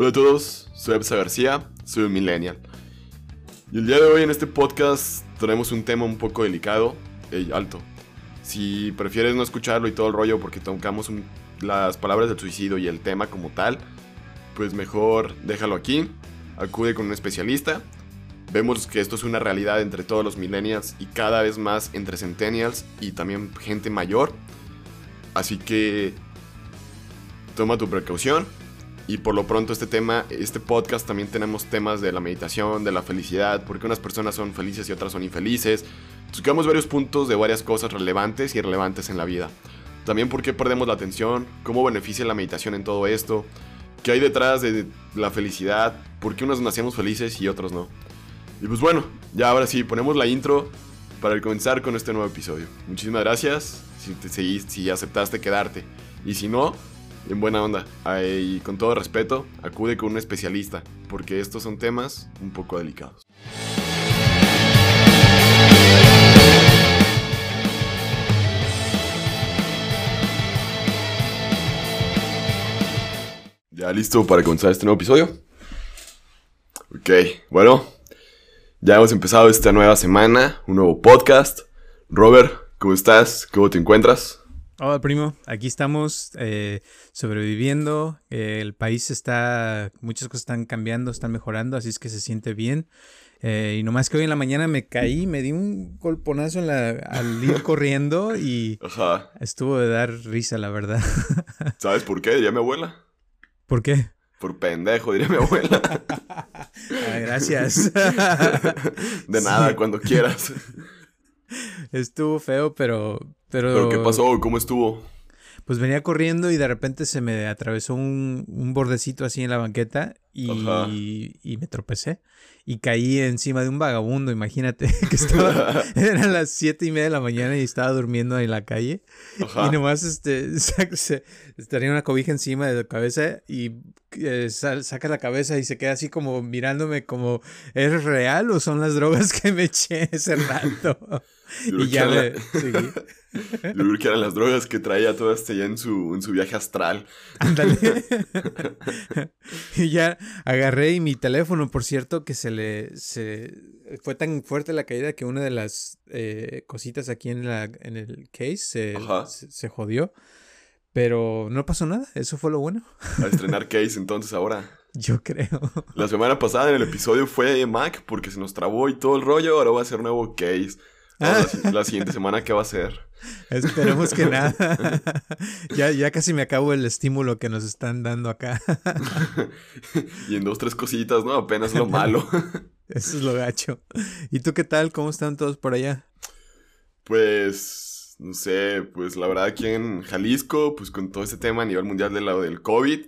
Hola a todos, soy Absa García, soy un millennial. Y el día de hoy en este podcast tenemos un tema un poco delicado. Ey, alto. Si prefieres no escucharlo y todo el rollo porque tocamos las palabras del suicidio y el tema como tal, pues mejor déjalo aquí, acude con un especialista. Vemos que esto es una realidad entre todos los millennials y cada vez más entre centennials y también gente mayor. Así que toma tu precaución. Y por lo pronto este tema, este podcast también tenemos temas de la meditación, de la felicidad, porque unas personas son felices y otras son infelices. Tocamos varios puntos de varias cosas relevantes y irrelevantes en la vida. También por qué perdemos la atención, cómo beneficia la meditación en todo esto, qué hay detrás de la felicidad, por qué unos nacemos felices y otros no. Y pues bueno, ya ahora sí, ponemos la intro para comenzar con este nuevo episodio. Muchísimas gracias si, te si aceptaste quedarte. Y si no, en buena onda. Y con todo respeto, acude con un especialista, porque estos son temas un poco delicados. ¿Ya listo para comenzar este nuevo episodio? Ok, bueno, ya hemos empezado esta nueva semana, un nuevo podcast. Robert, ¿cómo estás? ¿Cómo te encuentras? Hola primo, aquí estamos eh, sobreviviendo, eh, el país está, muchas cosas están cambiando, están mejorando, así es que se siente bien. Eh, y nomás que hoy en la mañana me caí, me di un golponazo al ir corriendo y estuvo de dar risa, la verdad. ¿Sabes por qué? Diría mi abuela. ¿Por qué? Por pendejo, diría mi abuela. gracias. de nada, cuando quieras. Estuvo feo, pero, pero... ¿Pero qué pasó? ¿Cómo estuvo? Pues venía corriendo y de repente se me atravesó un, un bordecito así en la banqueta y, y, me tropecé. Y caí encima de un vagabundo, imagínate, que estaba, eran las siete y media de la mañana y estaba durmiendo en la calle. Y nomás este, tenía una cobija encima de la cabeza y eh, saca la cabeza y se queda así como mirándome como, ¿es real o son las drogas que me eché ese rato? y ya le Yo creo que eran las drogas que traía todo este ya en su, en su viaje astral. Ándale. y ya agarré y mi teléfono, por cierto, que se le. Se, fue tan fuerte la caída que una de las eh, cositas aquí en, la, en el case se, se, jodió. Pero no pasó nada, eso fue lo bueno. A estrenar case entonces ahora. Yo creo. La semana pasada en el episodio fue Mac porque se nos trabó y todo el rollo, ahora va a ser nuevo case. Ah. la, siguiente semana, ¿qué va a ser? Esperemos que nada. ya, ya casi me acabo el estímulo que nos están dando acá. y en dos, tres cositas, ¿no? Apenas lo malo. Eso es lo gacho. ¿Y tú qué tal? ¿Cómo están todos por allá? Pues, no sé, pues la verdad aquí en Jalisco, pues con todo este tema a nivel mundial del lado del COVID,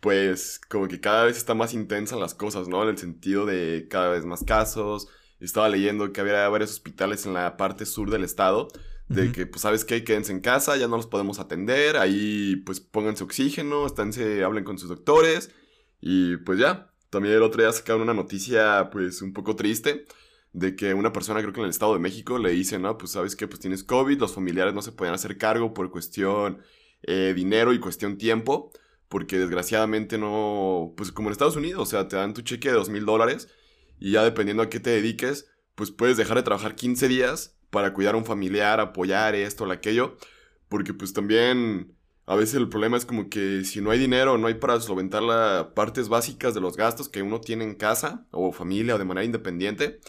pues como que cada vez está más intensa las cosas, ¿no? En el sentido de cada vez más casos, estaba leyendo que había varios hospitales en la parte sur del estado, de que, pues, ¿sabes qué? Quédense en casa, ya no los podemos atender, ahí, pues, pónganse oxígeno, esténse, hablen con sus doctores, y pues ya. También el otro día sacaron una noticia, pues, un poco triste, de que una persona, creo que en el Estado de México, le dice, no, pues, ¿sabes qué? Pues tienes COVID, los familiares no se pueden hacer cargo por cuestión eh, dinero y cuestión tiempo, porque desgraciadamente no, pues, como en Estados Unidos, o sea, te dan tu cheque de dos mil dólares, y ya dependiendo a qué te dediques, pues puedes dejar de trabajar 15 días para cuidar a un familiar, apoyar esto o aquello, porque pues también a veces el problema es como que si no hay dinero, no hay para solventar las partes básicas de los gastos que uno tiene en casa o familia o de manera independiente,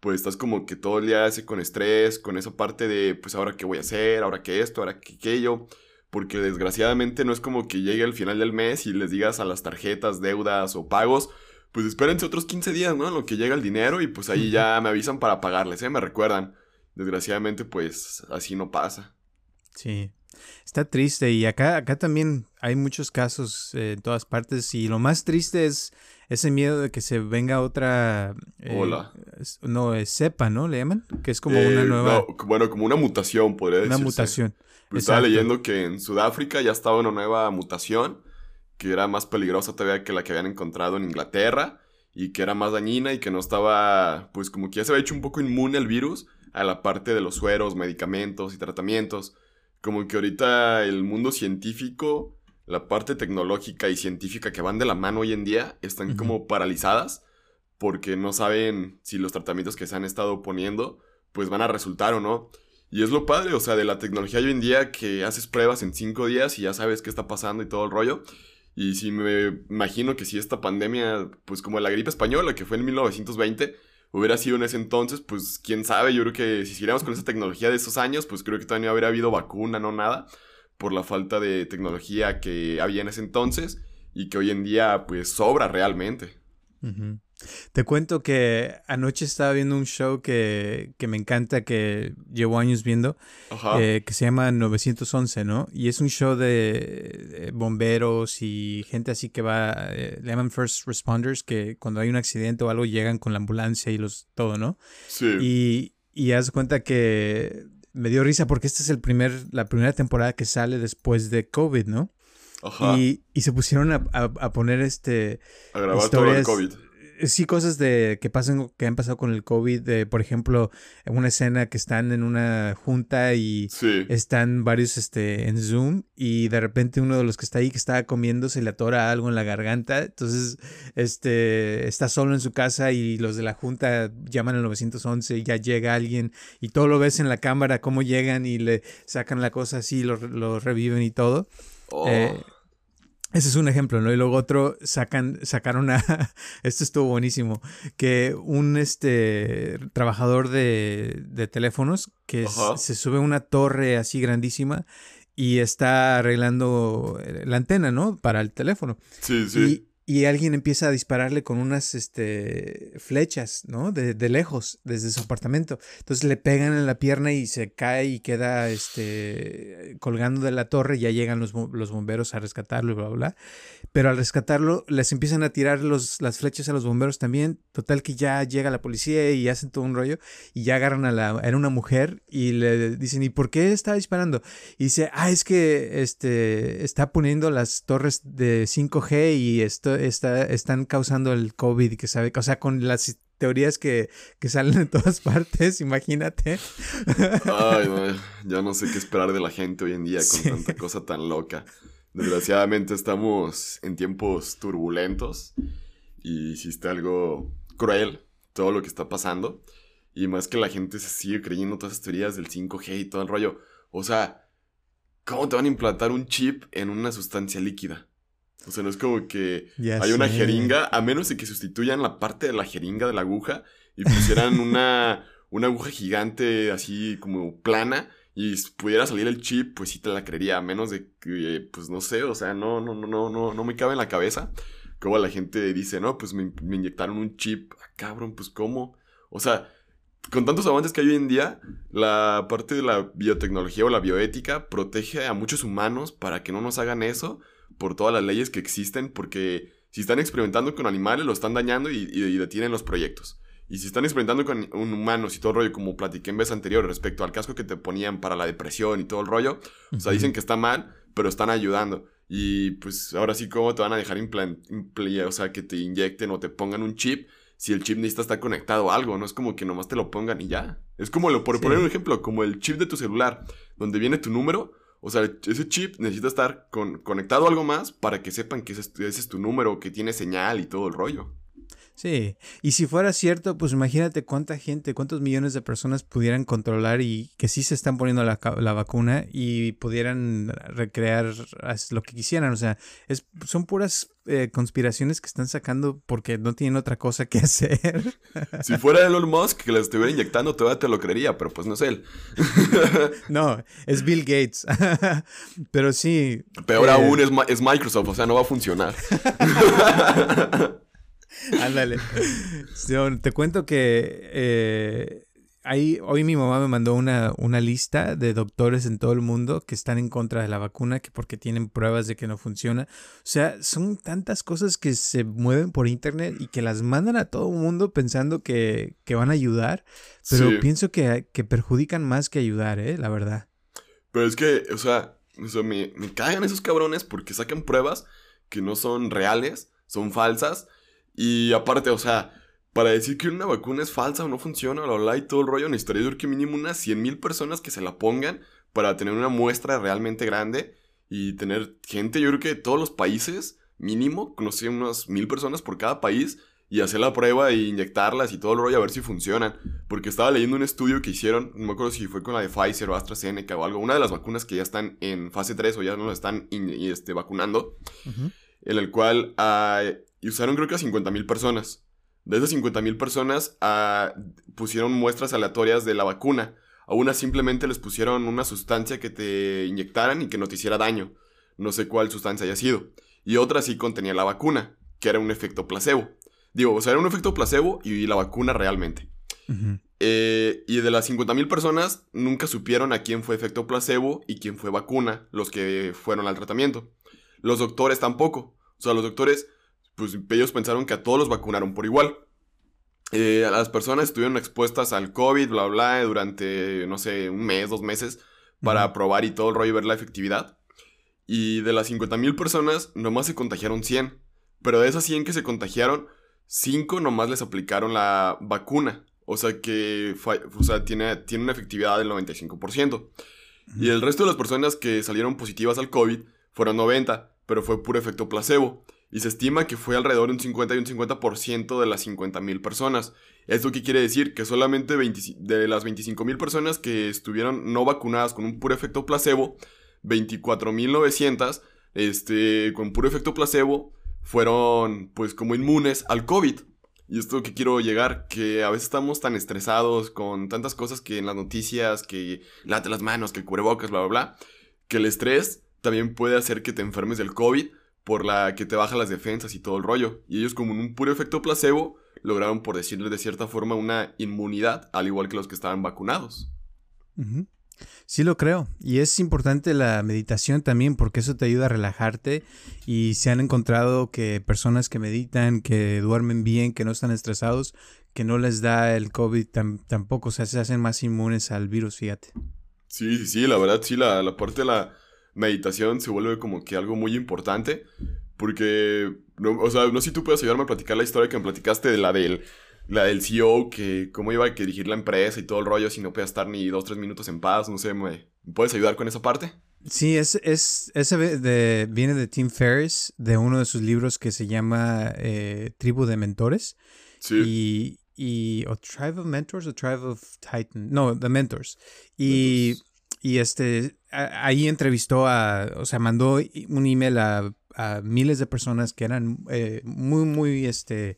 pues estás como que todo el día con estrés, con esa parte de pues ahora qué voy a hacer, ahora qué esto, ahora qué aquello, porque desgraciadamente no es como que llegue al final del mes y les digas a las tarjetas, deudas o pagos, pues espérense otros 15 días, ¿no? En lo que llega el dinero y pues ahí ya me avisan para pagarles, ¿eh? Me recuerdan. Desgraciadamente, pues así no pasa. Sí. Está triste y acá, acá también hay muchos casos eh, en todas partes y lo más triste es ese miedo de que se venga otra... Eh, Hola. No, es cepa, ¿no? ¿Le llaman? Que es como una eh, nueva... bueno, como una mutación, podría decirse. Una mutación. Pues estaba leyendo que en Sudáfrica ya estaba una nueva mutación que era más peligrosa todavía que la que habían encontrado en Inglaterra y que era más dañina y que no estaba, pues como que ya se había hecho un poco inmune el virus a la parte de los sueros, medicamentos y tratamientos. Como que ahorita el mundo científico la parte tecnológica y científica que van de la mano hoy en día están como paralizadas porque no saben si los tratamientos que se han estado poniendo pues van a resultar o no. Y es lo padre, o sea, de la tecnología hoy en día que haces pruebas en cinco días y ya sabes qué está pasando y todo el rollo. Y si me imagino que si esta pandemia, pues como la gripe española, que fue en 1920, hubiera sido en ese entonces, pues quién sabe, yo creo que si siguiéramos con esa tecnología de esos años, pues creo que todavía no habría habido vacuna, no nada, por la falta de tecnología que había en ese entonces y que hoy en día pues sobra realmente. Te cuento que anoche estaba viendo un show que, me encanta, que llevo años viendo, eh, que se llama 911, ¿no? Y es un show de, bomberos y gente así que va, eh, le llaman first responders, que cuando hay un accidente o algo llegan con la ambulancia y los todo, ¿no? Sí. Y, y haz cuenta que me dio risa porque esta es el primer, la primera temporada que sale después de COVID, ¿no? Ajá. Y, se pusieron a, poner este... A grabar todo el COVID sí cosas de que pasan que han pasado con el COVID, de, por ejemplo, una escena que están en una junta y están varios este en Zoom y de repente uno de los que está ahí que estaba comiendo se le atora algo en la garganta, entonces este está solo en su casa y los de la junta llaman al 911 y ya llega alguien y todo lo ves en la cámara cómo llegan y le sacan la cosa así, lo, lo reviven y todo. Eh, oh. Ese es un ejemplo, ¿no? Y luego otro sacan, sacaron a, esto estuvo buenísimo, que un este trabajador de, de teléfonos que se sube a una torre así grandísima y está arreglando eh, la antena, ¿no? Para el teléfono. Sí, sí y alguien empieza a dispararle con unas este, flechas, ¿no? De, de, lejos, desde su apartamento. Entonces le pegan en la pierna y se cae y queda este, colgando de la torre. Ya llegan los, los bomberos a rescatarlo y bla, bla, bla. Pero al rescatarlo, les empiezan a tirar los, las flechas a los bomberos también. Total que ya llega la policía y hacen todo un rollo. Y ya agarran a la... Era una mujer y le dicen, ¿y por qué está disparando? Y dice, ah, es que este, está poniendo las torres de 5G y esto está, están causando el COVID, que sabe, o sea, con las teorías que, salen en todas partes, imagínate. Ay, ya no sé qué esperar de la gente hoy en día con tanta cosa tan loca. Desgraciadamente estamos en tiempos turbulentos y hiciste algo cruel todo lo que está pasando. Y más que la gente se sigue creyendo todas esas teorías del 5G y todo el rollo. O sea, ¿cómo te van a implantar un chip en una sustancia líquida? O sea, no es como que hay una jeringa, a menos de que sustituyan la parte de la jeringa de la aguja y pusieran una, una aguja gigante así como plana y pudiera salir el chip, pues sí te la creería, a menos de que, pues no sé, o sea, no, no, no, no, no, no me cabe en la cabeza. Como la gente dice, no, pues me, inyectaron un chip, ah, cabrón, pues cómo. O sea, con tantos avances que hay hoy en día, la parte de la biotecnología o la bioética protege a muchos humanos para que no nos hagan eso por todas las leyes que existen, porque si están experimentando con animales, lo están dañando y, detienen los proyectos. Y si están experimentando con un humanos y todo el rollo, como platiqué en vez anterior respecto al casco que te ponían para la depresión y todo el rollo, o sea, dicen que está mal, pero están ayudando. Y pues ahora sí, ¿cómo te van a dejar implantar, o sea, que te inyecten o te pongan un chip si el chip necesita estar conectado a algo? No es como que nomás te lo pongan y ya. Es como, lo, por poner un ejemplo, como el chip de tu celular, donde viene tu número, o sea, ese chip necesita estar conectado a algo más para que sepan que ese, es tu número, que tiene señal y todo el rollo. Sí, y si fuera cierto, pues imagínate cuánta gente, cuántos millones de personas pudieran controlar y que sí se están poniendo la, la vacuna y pudieran recrear lo que quisieran. O sea, es, son puras eh, conspiraciones que están sacando porque no tienen otra cosa que hacer. Si fuera Elon Musk que les estuviera inyectando, todavía te lo creería, pero pues no es él. No, es Bill Gates. Pero sí. Peor eh, aún es, es Microsoft, o sea, no va a funcionar. Ándale. te cuento que eh, ahí, hoy mi mamá me mandó una, una lista de doctores en todo el mundo que están en contra de la vacuna, que porque tienen pruebas de que no funciona. O sea, son tantas cosas que se mueven por internet y que las mandan a todo el mundo pensando que, van a ayudar, pero pienso que, que, perjudican más que ayudar, ¿eh? La verdad. Pero es que, o sea, me, me cagan esos cabrones porque sacan pruebas que no son reales, son falsas y aparte, o sea, para decir que una vacuna es falsa o no funciona, la bla, y todo el rollo, necesitaría que mínimo unas 100.000 personas que se la pongan para tener una muestra realmente grande y tener gente, yo creo que de todos los países, mínimo, no sé, unas mil personas por cada país, y hacer la prueba e inyectarlas y todo el rollo a ver si funcionan. Porque estaba leyendo un estudio que hicieron, no me acuerdo si fue con la de Pfizer o AstraZeneca o algo, una de las vacunas que ya están en fase 3 o ya no lo están este, vacunando, en el cual uh, usaron creo que a 50 mil personas. De esas 50 mil personas uh, pusieron muestras aleatorias de la vacuna. A unas simplemente les pusieron una sustancia que te inyectaran y que no te hiciera daño. No sé cuál sustancia haya sido. Y otra sí contenía la vacuna, que era un efecto placebo. Digo, o sea, era un efecto placebo y la vacuna realmente. Eh, y de las 50.000 personas, nunca supieron a quién fue efecto placebo y quién fue vacuna, los que fueron al tratamiento. Los doctores tampoco. O sea, los doctores, pues ellos pensaron que a todos los vacunaron por igual. Eh, a las personas estuvieron expuestas al COVID, bla, bla, durante, no sé, un mes, dos meses, para probar y todo el rollo y ver la efectividad. Y de las 50.000 personas, nomás se contagiaron 100. Pero de esas 100 que se contagiaron, 5 nomás les aplicaron la vacuna. O sea que o sea, tiene, tiene una efectividad del 95%. Y el resto de las personas que salieron positivas al COVID fueron 90, pero fue puro efecto placebo. Y se estima que fue alrededor de un 50 y un 50% de las 50.000 personas. ¿Esto qué quiere decir? Que solamente de las 25.000 personas que estuvieron no vacunadas con un puro efecto placebo, 24.900 este, con puro efecto placebo fueron pues como inmunes al COVID. Y esto que quiero llegar, que a veces estamos tan estresados con tantas cosas que en las noticias, que late las manos, que el cubrebocas, bla, bla, bla, que el estrés también puede hacer que te enfermes del COVID por la que te baja las defensas y todo el rollo. Y ellos como en un puro efecto placebo lograron, por decirle de cierta forma, una inmunidad, al igual que los que estaban vacunados. Sí lo creo. Y es importante la meditación también porque eso te ayuda a relajarte. Y se han encontrado que personas que meditan, que duermen bien, que no están estresados, que no les da el COVID tampoco. O sea, se hacen más inmunes al virus, fíjate. Sí, sí, sí, la verdad, sí, la, la parte de la meditación se vuelve como que algo muy importante. Porque, no, o sea, no sé si tú puedes ayudarme a platicar la historia que me platicaste de la del la del CEO, que cómo iba a dirigir la empresa y todo el rollo, si no podía estar ni dos, tres minutos en paz, no sé, ¿me, puedes ayudar con esa parte? Sí, es, es, ese de, viene de Tim Ferriss, de uno de sus libros que se llama eh, Tribu de Mentores. Sí. Y, y, o Tribe of Mentors o Tribe of Titan, no, The Mentors. Y, y este, ahí entrevistó a, o sea, mandó un email a, a miles de personas que eran eh, muy, muy, este,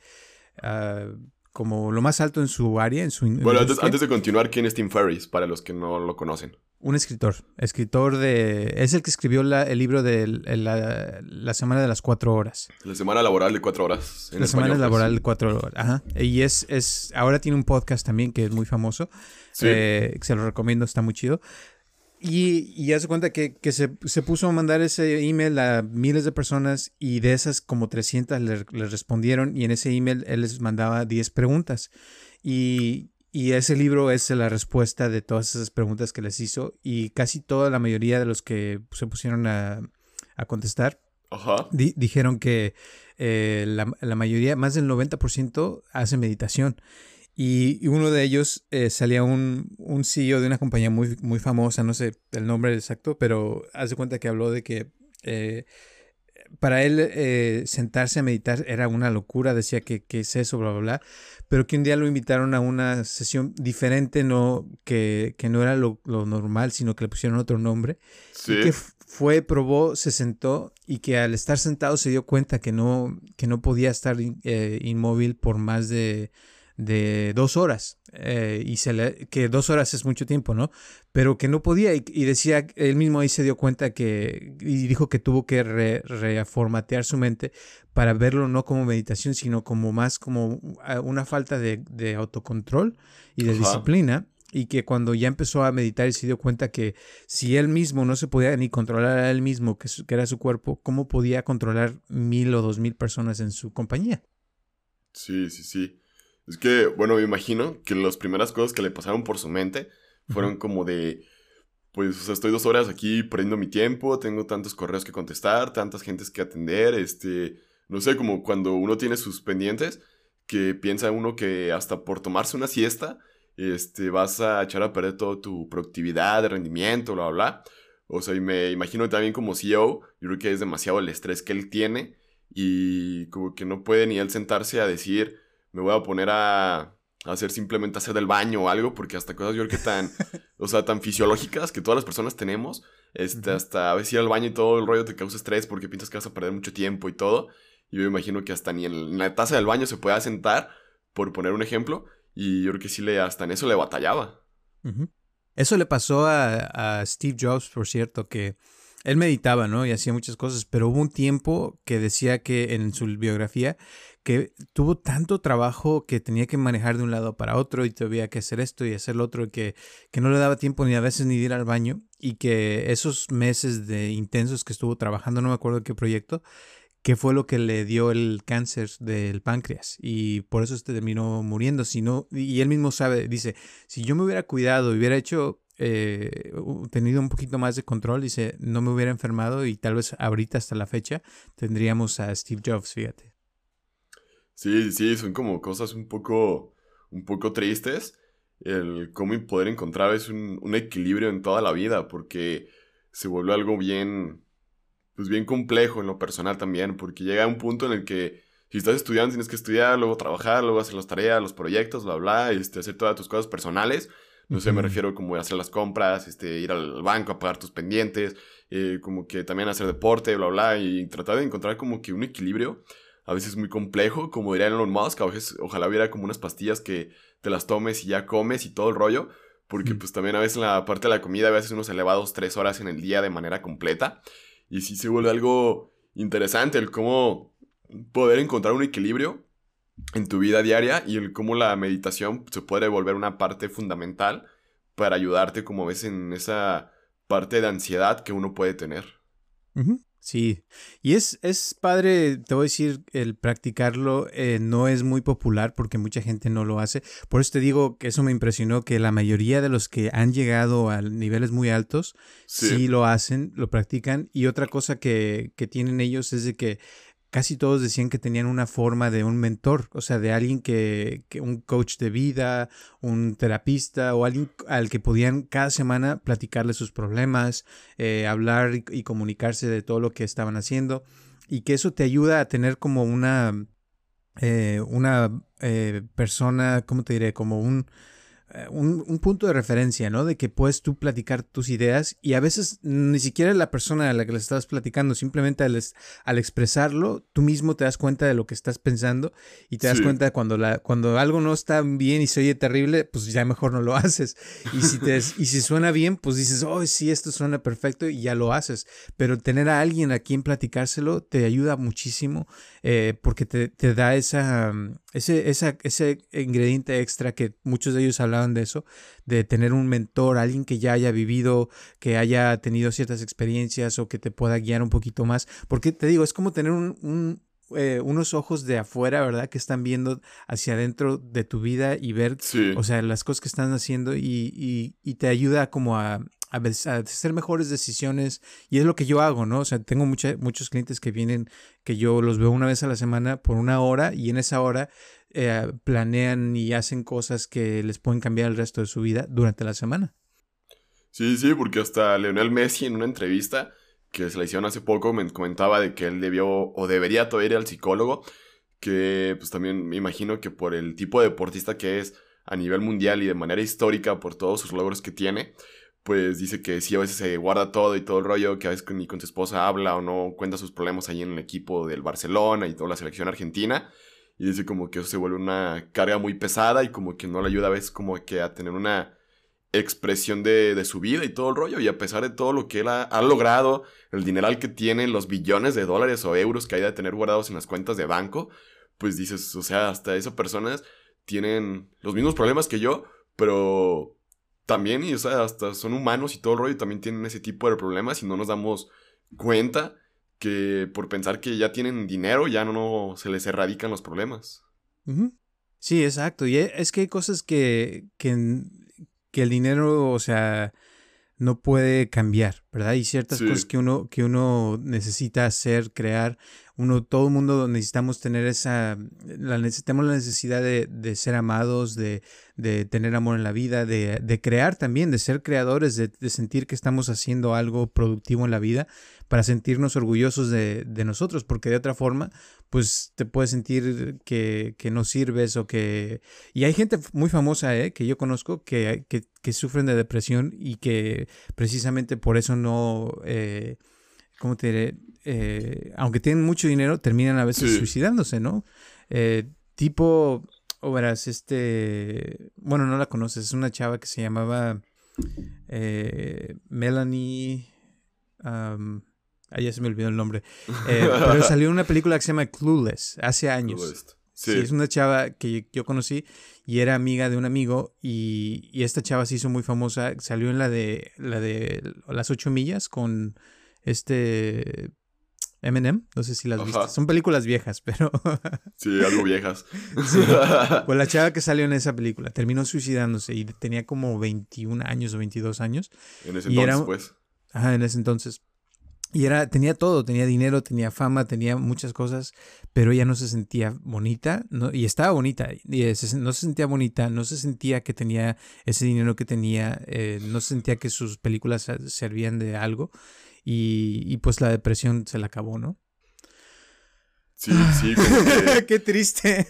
uh, como lo más alto en su área, en su Bueno, antes, de continuar, ¿quién es Tim Ferriss? Para los que no lo conocen. Un escritor. Escritor de... Es el que escribió el libro de la, Semana de las Cuatro Horas. La Semana Laboral de Cuatro Horas. la Semana pues. Laboral de Cuatro Horas. Ajá. Y es, es... Ahora tiene un podcast también que es muy famoso. Sí. Eh, se lo recomiendo, está muy chido. Y, y hace cuenta que, se, puso a mandar ese email a miles de personas y de esas como 300 le, respondieron y en ese email él les mandaba 10 preguntas. Y, ese libro es la respuesta de todas esas preguntas que les hizo y casi toda la mayoría de los que se pusieron a, contestar dijeron que eh, la, la, mayoría, más del 90% hace meditación. Y, uno de ellos eh, salía un, un, CEO de una compañía muy, muy famosa, no sé el nombre exacto, pero hace cuenta que habló de que eh, para él eh, sentarse a meditar era una locura, decía que, que, es eso, bla, bla, bla, pero que un día lo invitaron a una sesión diferente, no, que, que no era lo, lo, normal, sino que le pusieron otro nombre. ¿Sí? Y que fue, probó, se sentó y que al estar sentado se dio cuenta que no, que no podía estar inmóvil por más de de dos horas. Eh, y se le, que dos horas es mucho tiempo, ¿no? Pero que no podía y, decía, él mismo ahí se dio cuenta que, y dijo que tuvo que reformatear su mente para verlo no como meditación, sino como más como una falta de, autocontrol y de disciplina. Y que cuando ya empezó a meditar y se dio cuenta que si él mismo no se podía ni controlar a él mismo, que, que era su cuerpo, ¿cómo podía controlar mil o dos mil personas en su compañía? Sí, sí, sí. Es que, bueno, me imagino que las primeras cosas que le pasaron por su mente fueron como de, pues, o sea, estoy dos horas aquí perdiendo mi tiempo, tengo tantos correos que contestar, tantas gentes que atender, este, no sé, como cuando uno tiene sus pendientes, que piensa uno que hasta por tomarse una siesta, este, vas a echar a perder toda tu productividad, rendimiento, bla, bla, bla. O sea, y me imagino también como CEO, yo creo que es demasiado el estrés que él tiene y como que no puede ni él sentarse a decir, me voy a poner a, hacer simplemente hacer del baño o algo, porque hasta cosas yo creo que tan, o sea, tan fisiológicas que todas las personas tenemos, este, hasta a veces ir al baño y todo el rollo te causa estrés porque piensas que vas a perder mucho tiempo y todo. Y yo me imagino que hasta ni en la taza del baño se pueda sentar, por poner un ejemplo, y yo creo que sí le, hasta en eso le batallaba. Eso le pasó a, a Steve Jobs, por cierto, que él meditaba, ¿no? Y hacía muchas cosas, pero hubo un tiempo que decía que en su biografía que tuvo tanto trabajo que tenía que manejar de un lado para otro y todavía que hacer esto y hacer lo otro, que, que no le daba tiempo ni a veces ni de ir al baño y que esos meses de intensos que estuvo trabajando, no me acuerdo qué proyecto, que fue lo que le dio el cáncer del páncreas y por eso se terminó muriendo. Si y él mismo sabe, dice, si yo me hubiera cuidado y hubiera hecho eh, tenido un poquito más de control, dice, no me hubiera enfermado y tal vez ahorita hasta la fecha tendríamos a Steve Jobs, fíjate. Sí, sí, son como cosas un poco, un poco tristes. El cómo poder encontrar es un, un equilibrio en toda la vida, porque se vuelve algo bien, pues bien complejo en lo personal también, porque llega un punto en el que si estás estudiando tienes que estudiar, luego trabajar, luego hacer las tareas, los proyectos, bla, bla, este, hacer todas tus cosas personales no sé, me refiero como a hacer las compras, este, ir al banco a pagar tus pendientes, eh, como que también hacer deporte, bla, bla, y tratar de encontrar como que un equilibrio. A veces muy complejo, como diría Elon Musk, a veces ojalá hubiera como unas pastillas que te las tomes y ya comes y todo el rollo, porque pues también a veces en la parte de la comida a veces unos elevados tres horas en el día de manera completa, y sí se vuelve algo interesante el cómo poder encontrar un equilibrio en tu vida diaria y el cómo la meditación se puede volver una parte fundamental para ayudarte, como ves, en esa parte de ansiedad que uno puede tener. Sí, y es, es padre, te voy a decir, el practicarlo eh, no es muy popular porque mucha gente no lo hace. Por eso te digo que eso me impresionó, que la mayoría de los que han llegado a niveles muy altos sí, lo hacen, lo practican. Y otra cosa que, que tienen ellos es de que casi todos decían que tenían una forma de un mentor, o sea, de alguien que, un coach de vida, un terapista o alguien al que podían cada semana platicarle sus problemas, eh, hablar y, comunicarse de todo lo que estaban haciendo y que eso te ayuda a tener como una, eh, una eh, persona, ¿cómo te diré? Como un eh, un, punto de referencia, ¿no? De que puedes tú platicar tus ideas y a veces ni siquiera la persona a la que le estás platicando, simplemente al, al, expresarlo, tú mismo te das cuenta de lo que estás pensando y te das cuenta cuando, la, cuando algo no está bien y se oye terrible, pues ya mejor no lo haces. Y si, te, y si suena bien, pues dices, oh, sí, esto suena perfecto y ya lo haces. Pero tener a alguien a quien platicárselo te ayuda muchísimo eh, porque te, te da esa, ese, esa, ese ingrediente extra que muchos de ellos hablaban de eso, de tener un mentor, alguien que ya haya vivido, que haya tenido ciertas experiencias o que te pueda guiar un poquito más. Porque te digo, es como tener un, eh, unos ojos de afuera, ¿verdad? Que están viendo hacia adentro de tu vida y ver, o sea, las cosas que están haciendo y, y te ayuda como a, a, hacer mejores decisiones y es lo que yo hago, ¿no? O sea, tengo muchos clientes que vienen, que yo los veo una vez a la semana por una hora y en esa hora eh, planean y hacen cosas que les pueden cambiar el resto de su vida durante la semana. Sí, sí, porque hasta Leonel Messi en una entrevista que se la hicieron hace poco me comentaba de que él debió o debería todavía ir al psicólogo, que pues también me imagino que por el tipo de deportista que es a nivel mundial y de manera histórica por todos sus logros que tiene, pues dice que sí, a veces se guarda todo y todo el rollo, que a veces ni con su esposa habla o no cuenta sus problemas ahí en el equipo del Barcelona y toda la selección argentina. Y dice como que eso se vuelve una carga muy pesada y como que no le ayuda a veces como que a tener una expresión de, su vida y todo el rollo. Y a pesar de todo lo que él ha, logrado, el dineral que tiene, los billones de dólares o euros que hay de tener guardados en las cuentas de banco, pues dices, o sea, hasta esas personas tienen los mismos problemas que yo, pero también, y o sea, hasta son humanos y todo el rollo, también tienen ese tipo de problemas y no nos damos cuenta que por pensar que ya tienen dinero ya no, se les erradican los problemas. Sí, exacto. Y e, es que hay cosas que, que, que, el dinero, o sea, no puede cambiar, ¿verdad? Y ciertas cosas que uno, que uno necesita hacer, crear, uno, todo el mundo necesitamos tener esa, la, necesitamos la necesidad de, de ser amados, de, de, tener amor en la vida, de, de crear también, de ser creadores, de, de, sentir que estamos haciendo algo productivo en la vida para sentirnos orgullosos de, nosotros, porque de otra forma, pues te puedes sentir que, que, no sirves o que... Y hay gente muy famosa ¿eh? que yo conozco que, que, que, sufren de depresión y que precisamente por eso no... Eh, ¿Cómo te diré? Eh, aunque tienen mucho dinero, terminan a veces suicidándose, ¿no? Eh, tipo, o verás, este, bueno, no la conoces, es una chava que se llamaba eh, Melanie, um, ya se me olvidó el nombre, pero salió una película que se llama Clueless hace años. Sí. es una chava que yo conocí y era amiga de un amigo y, y, esta chava se hizo muy famosa, salió en la de la de las ocho millas con este Eminem, no sé si las viste. Son películas viejas, pero. sí, algo viejas. Pues la chava que salió en esa película terminó suicidándose y tenía como 21 años o 22 años. En ese entonces, pues. Ajá, en ese entonces. Y era, tenía todo, tenía dinero, tenía fama, tenía muchas cosas, pero ella no se sentía bonita, no, y estaba bonita, y no se sentía bonita, no se sentía que tenía ese dinero que tenía, eh, no se sentía que sus películas servían de algo, y, pues la depresión se la acabó, ¿no? Sí, sí, como que... Qué triste.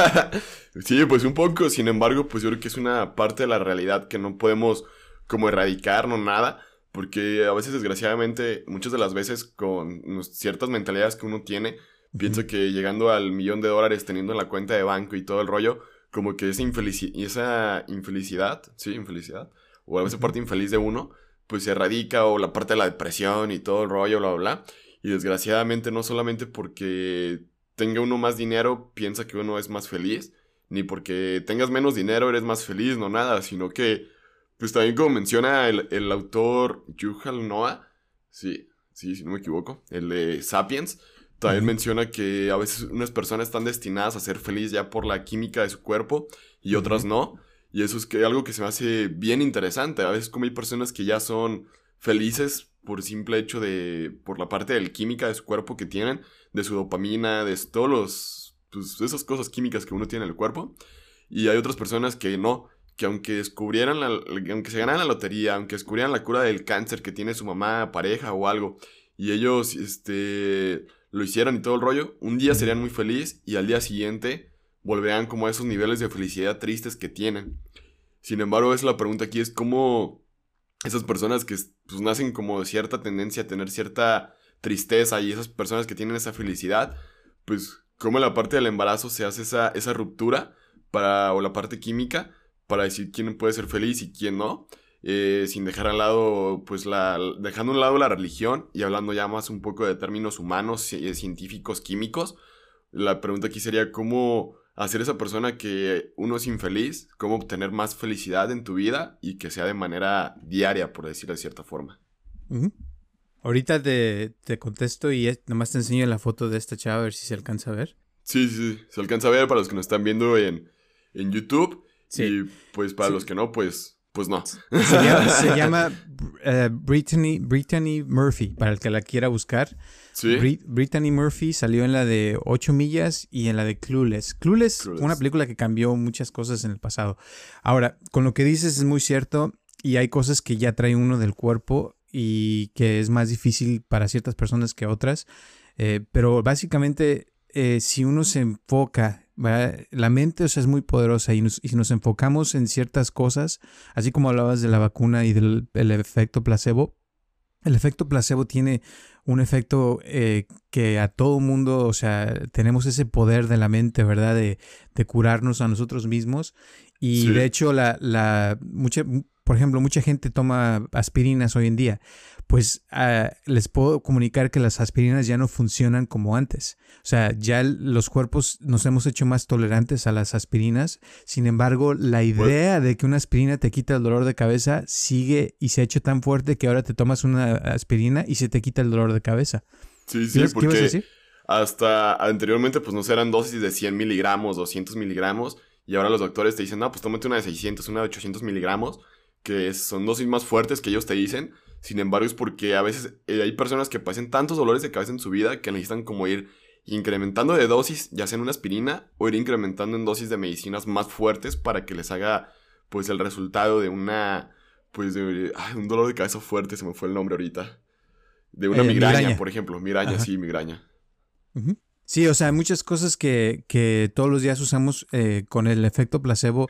sí, pues un poco, sin embargo, pues yo creo que es una parte de la realidad que no podemos como erradicar, no nada, porque a veces desgraciadamente, muchas de las veces con ciertas mentalidades que uno tiene, pienso que llegando al millón de dólares teniendo en la cuenta de banco y todo el rollo, como que esa, esa infelicidad, sí, infelicidad, o a veces parte infeliz de uno, pues se erradica o la parte de la depresión y todo el rollo, bla, bla, bla. Y desgraciadamente no solamente porque tenga uno más dinero piensa que uno es más feliz, ni porque tengas menos dinero eres más feliz, no nada, sino que, pues también como menciona el, autor Yuhal Noah, sí, sí, si no me equivoco, el de Sapiens, también menciona que a veces unas personas están destinadas a ser feliz ya por la química de su cuerpo y otras no. Y eso es que algo que se me hace bien interesante. A veces como hay personas que ya son felices por simple hecho de, por la parte del química de su cuerpo que tienen, de su dopamina, de todos los, pues esas cosas químicas que uno tiene en el cuerpo. Y hay otras personas que no, que aunque descubrieran, aunque se ganaran la lotería, aunque descubrieran la cura del cáncer que tiene su mamá, pareja o algo, y ellos, este, lo hicieran y todo el rollo, un día serían muy felices y al día siguiente volverán como a esos niveles de felicidad tristes que tienen. Sin embargo, es la pregunta aquí es cómo esas personas que pues, nacen como de cierta tendencia a tener cierta tristeza y esas personas que tienen esa felicidad, pues cómo la parte del embarazo se hace esa, esa ruptura para, o la parte química para decir quién puede ser feliz y quién no. Eh, sin dejar al lado, pues la, dejando a lado la religión y hablando ya más un poco de términos humanos, científicos, químicos, la pregunta aquí sería cómo hacer esa persona que uno es infeliz, cómo obtener más felicidad en tu vida y que sea de manera diaria, por decirlo de cierta forma. Ahorita te, contesto y nomás te enseño la foto de esta chava a ver si se alcanza a ver. Sí, sí, se alcanza a ver para los que nos están viendo en, YouTube. Sí. Y pues para los que no, pues, pues no. Se llama, eh, Brittany, Brittany Murphy, para el que la quiera buscar. Brittany Murphy salió en la de 8 millas y en la de Clueless. Clueless, fue una película que cambió muchas cosas en el pasado. Ahora, con lo que dices es muy cierto y hay cosas que ya trae uno del cuerpo y que es más difícil para ciertas personas que otras. Eh, pero básicamente, eh, si uno se enfoca, la mente o sea, es muy poderosa y, si nos enfocamos en ciertas cosas, así como hablabas de la vacuna y del efecto placebo, el efecto placebo tiene un efecto eh, que a todo mundo, o sea, tenemos ese poder de la mente, ¿verdad? De, de curarnos a nosotros mismos. Y de hecho, la, la, mucha, por ejemplo, mucha gente toma aspirinas hoy en día pues ah, les puedo comunicar que las aspirinas ya no funcionan como antes. O sea, ya los cuerpos nos hemos hecho más tolerantes a las aspirinas. Sin embargo, la idea de que una aspirina te quita el dolor de cabeza sigue y se ha hecho tan fuerte que ahora te tomas una aspirina y se te quita el dolor de cabeza. Sí, sí, porque hasta anteriormente pues no eran dosis de 100 miligramos, 200 miligramos y ahora los doctores te dicen, no, pues tómate una de 600, una de 800 miligramos, que son dosis más fuertes que ellos te dicen Sin embargo, es porque a veces eh, hay personas que pasan tantos dolores de cabeza en su vida que necesitan como ir incrementando de dosis, ya sea en una aspirina, o ir incrementando en dosis de medicinas más fuertes para que les haga, pues, el resultado de una, pues, de un dolor de cabeza fuerte, se me fue el nombre ahorita. De una eh, migraña, por ejemplo. Migraña, sí, migraña. Sí, o sea, muchas cosas que, que todos los días usamos eh, con el efecto placebo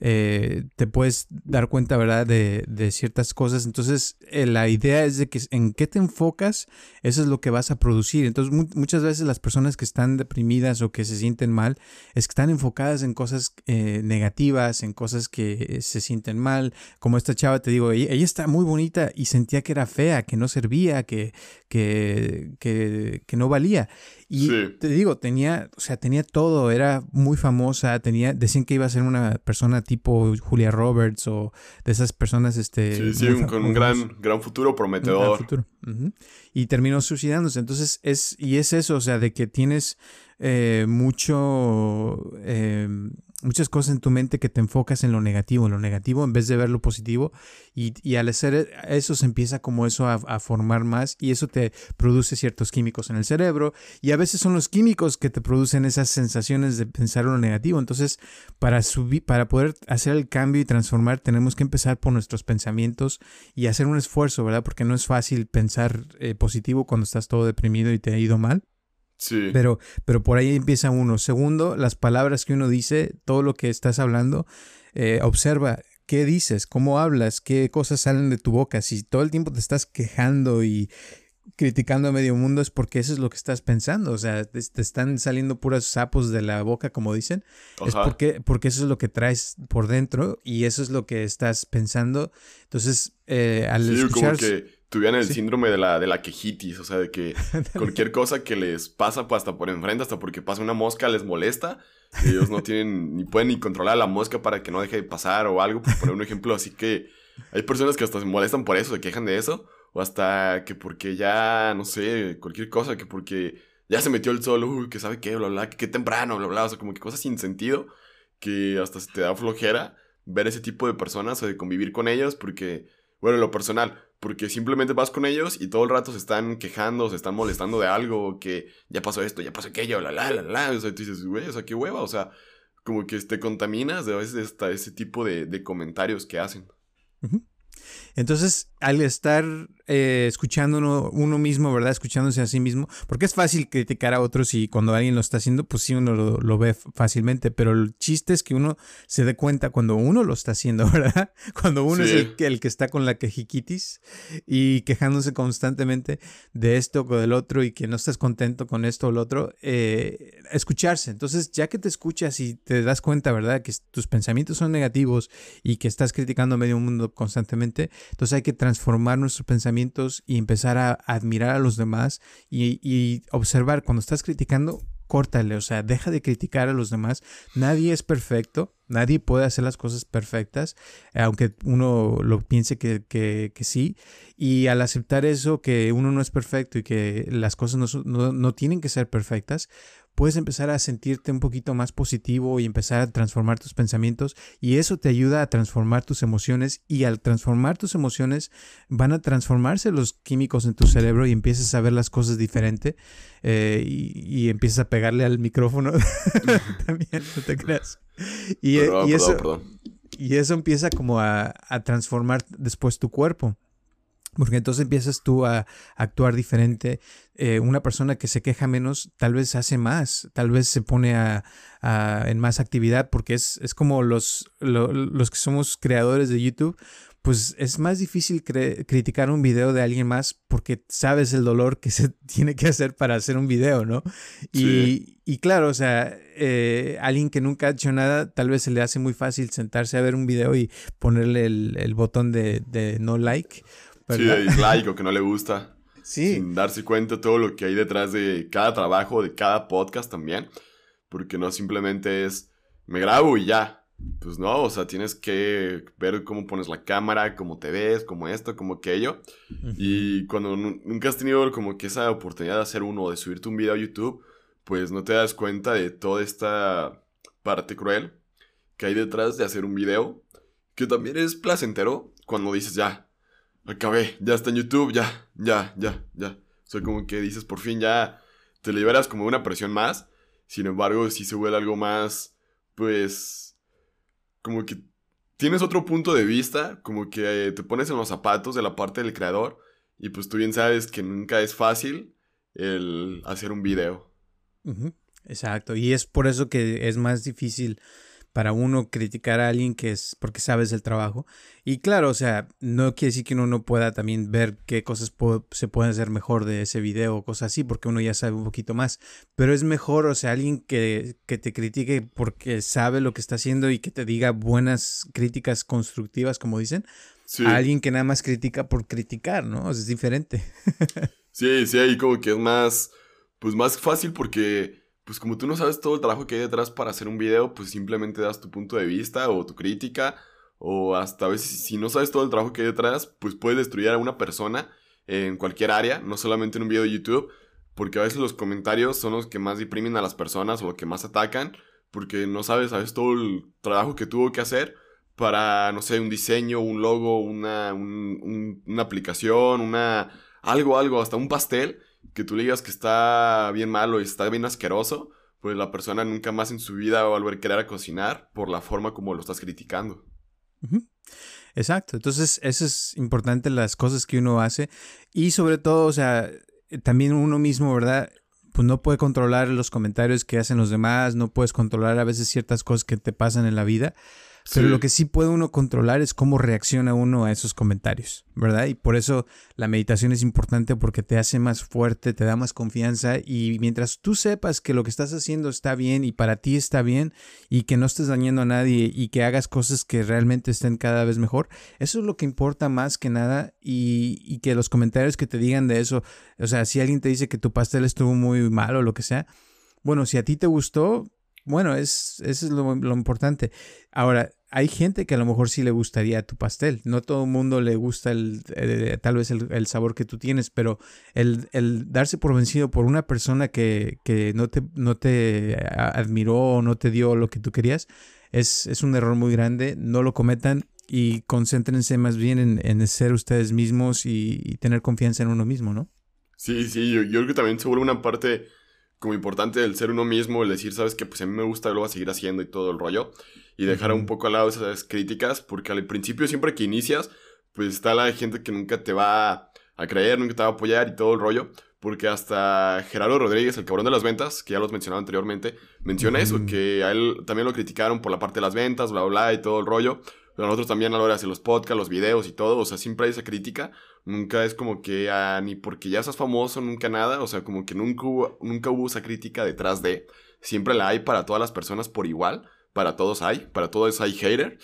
eh, te puedes dar cuenta, ¿verdad?, de, de ciertas cosas. Entonces, eh, la idea es de que en qué te enfocas, eso es lo que vas a producir. Entonces, muchas veces las personas que están deprimidas o que se sienten mal, es que están enfocadas en cosas eh, negativas, en cosas que se sienten mal. Como esta chava, te digo, ella, está muy bonita y sentía que era fea, que no servía, que, que, que, que no valía. Y te digo, tenía, o sea, tenía todo, era muy famosa, tenía, decían que iba a ser una persona tipo Julia Roberts o de esas personas, este... Sí, sí, con un gran, gran futuro prometedor. futuro. Y terminó suicidándose. Entonces, es, y es eso, o sea, de que tienes eh, mucho... Eh, muchas cosas en tu mente que te enfocas en lo negativo, en lo negativo en vez de ver lo positivo y, al hacer eso se empieza como eso a, formar más y eso te produce ciertos químicos en el cerebro y a veces son los químicos que te producen esas sensaciones de pensar en lo negativo. Entonces, para subir, para poder hacer el cambio y transformar, tenemos que empezar por nuestros pensamientos y hacer un esfuerzo, ¿verdad? Porque no es fácil pensar eh, positivo cuando estás todo deprimido y te ha ido mal. Sí. Pero, pero por ahí empieza uno. Segundo, las palabras que uno dice, todo lo que estás hablando, eh, observa qué dices, cómo hablas, qué cosas salen de tu boca. Si todo el tiempo te estás quejando y criticando a medio mundo es porque eso es lo que estás pensando. O sea, te, están saliendo puros sapos de la boca, como dicen. Es porque, porque eso es lo que traes por dentro y eso es lo que estás pensando. Entonces, eh, al sí, Como que tuvieran el síndrome de la, de la quejitis, o sea, de que cualquier cosa que les pasa pues, hasta por enfrente, hasta porque pasa una mosca les molesta, y ellos no tienen, ni pueden ni controlar la mosca para que no deje de pasar o algo, por poner un ejemplo, así que hay personas que hasta se molestan por eso, se quejan de eso, o hasta que porque ya, no sé, cualquier cosa, que porque ya se metió el sol, uy, que sabe qué, bla, bla, que, temprano, bla, bla, o sea, como que cosas sin sentido, que hasta se te da flojera ver ese tipo de personas o de convivir con ellos, porque, bueno, en lo personal, porque simplemente vas con ellos y todo el rato se están quejando, se están molestando de algo, que ya pasó esto, ya pasó aquello, la, la, la, la. O sea, tú dices, güey, o sea, qué hueva. O sea, como que te contaminas de a veces hasta ese tipo de comentarios que hacen. Entonces, al estar eh, escuchando uno, mismo, ¿verdad? Escuchándose a sí mismo, porque es fácil criticar a otros y cuando alguien lo está haciendo, pues sí uno lo, ve fácilmente, pero el chiste es que uno se dé cuenta cuando uno lo está haciendo, ¿verdad? Cuando uno es el, el, que está con la quejiquitis y quejándose constantemente de esto o del otro y que no estás contento con esto o lo otro, eh, escucharse. Entonces, ya que te escuchas y te das cuenta, ¿verdad? Que tus pensamientos son negativos y que estás criticando a medio mundo constantemente, entonces hay que transformar nuestros pensamientos y empezar a, admirar a los demás y, observar cuando estás criticando, córtale, o sea, deja de criticar a los demás. Nadie es perfecto, nadie puede hacer las cosas perfectas, aunque uno lo piense que, que, sí. Y al aceptar eso, que uno no es perfecto y que las cosas no, no tienen que ser perfectas, puedes empezar a sentirte un poquito más positivo y empezar a transformar tus pensamientos y eso te ayuda a transformar tus emociones y al transformar tus emociones van a transformarse los químicos en tu cerebro y empiezas a ver las cosas diferente eh, y, empiezas a pegarle al micrófono también, no te creas. Y, e, eso, y eso empieza como a, a transformar después tu cuerpo. Porque entonces empiezas tú a, actuar diferente. Eh, una persona que se queja menos tal vez hace más, tal vez se pone a, en más actividad, porque es, es como los, los que somos creadores de YouTube, pues es más difícil criticar un video de alguien más porque sabes el dolor que se tiene que hacer para hacer un video, ¿no? Y, y, claro, o sea, eh, alguien que nunca ha hecho nada, tal vez se le hace muy fácil sentarse a ver un video y ponerle el, el botón de, de no like Sí, de dislike o que no le gusta. Sí. Sin darse cuenta todo lo que hay detrás de cada trabajo, de cada podcast también. Porque no simplemente es, me grabo y ya. Pues no, o sea, tienes que ver cómo pones la cámara, cómo te ves, cómo esto, cómo aquello. Y cuando nunca has tenido como que esa oportunidad de hacer uno, de subirte un video a YouTube, pues no te das cuenta de toda esta parte cruel que hay detrás de hacer un video, que también es placentero cuando dices ya, acabé, ya está en YouTube, ya, ya, ya, ya. O sea, como que dices, por fin ya te liberas como una presión más. Sin embargo, si se vuelve algo más, pues, como que tienes otro punto de vista, como que te pones en los zapatos de la parte del creador y pues tú bien sabes que nunca es fácil el hacer un video. Exacto, y es por eso que es más difícil para uno criticar a alguien que es porque sabes el trabajo. Y claro, o sea, no quiere decir que uno no pueda también ver qué cosas se pueden hacer mejor de ese video o cosas así, porque uno ya sabe un poquito más. Pero es mejor, o sea, alguien que, que te critique porque sabe lo que está haciendo y que te diga buenas críticas constructivas, como dicen, a alguien que nada más critica por criticar, ¿no? es diferente. sí, sí, ahí como que es más, pues más fácil porque pues como tú no sabes todo el trabajo que hay detrás para hacer un video, pues simplemente das tu punto de vista o tu crítica, o hasta a veces si no sabes todo el trabajo que hay detrás, pues puedes destruir a una persona en cualquier área, no solamente en un video de YouTube, porque a veces los comentarios son los que más deprimen a las personas o los que más atacan, porque no sabes a todo el trabajo que tuvo que hacer para, no sé, un diseño, un logo, una, una aplicación, una, algo, algo, hasta un pastel que tú le digas que está bien malo y está bien asqueroso, pues la persona nunca más en su vida va a volver a querer a cocinar por la forma como lo estás criticando. Exacto, entonces eso es importante las cosas que uno hace y sobre todo, o sea, también uno mismo, ¿verdad? Pues no puede controlar los comentarios que hacen los demás, no puedes controlar a veces ciertas cosas que te pasan en la vida, pero lo que sí puede uno controlar es cómo reacciona uno a esos comentarios, ¿verdad? Y por eso la meditación es importante porque te hace más fuerte, te da más confianza y mientras tú sepas que lo que estás haciendo está bien y para ti está bien y que no estés dañando a nadie y que hagas cosas que realmente estén cada vez mejor, eso es lo que importa más que nada y, y que los comentarios que te digan de eso, o sea, si alguien te dice que tu pastel estuvo muy mal o lo que sea, bueno, si a ti te gustó, bueno, es, eso es lo, importante. Ahora, hay gente que a lo mejor sí le gustaría tu pastel. No todo el mundo le gusta el, eh, tal vez el, sabor que tú tienes, pero el, darse por vencido por una persona que, no, te, no te admiró o no te dio lo que tú querías, es, es un error muy grande. No lo cometan y concéntrense más bien en, ser ustedes mismos y, tener confianza en uno mismo, ¿no? Sí, sí, yo, yo creo que también se vuelve una parte como importante el ser uno mismo, el decir, sabes que pues a mí me gusta, lo voy a seguir haciendo y todo el rollo. Y dejar un poco al lado esas críticas, porque al principio siempre que inicias, pues está la gente que nunca te va a creer, nunca te va a apoyar y todo el rollo. Porque hasta Gerardo Rodríguez, el cabrón de las ventas, que ya los mencionaba anteriormente, menciona eso, que a él también lo criticaron por la parte de las ventas, bla, bla, bla, y todo el rollo. Pero nosotros también a la hora de los podcasts, los videos y todo, o sea, siempre hay esa crítica. Nunca es como que ah, ni porque ya seas famoso, nunca nada. O sea, como que nunca hubo, nunca hubo esa crítica detrás de. Siempre la hay para todas las personas por igual. Para todos hay. Para todos hay hater.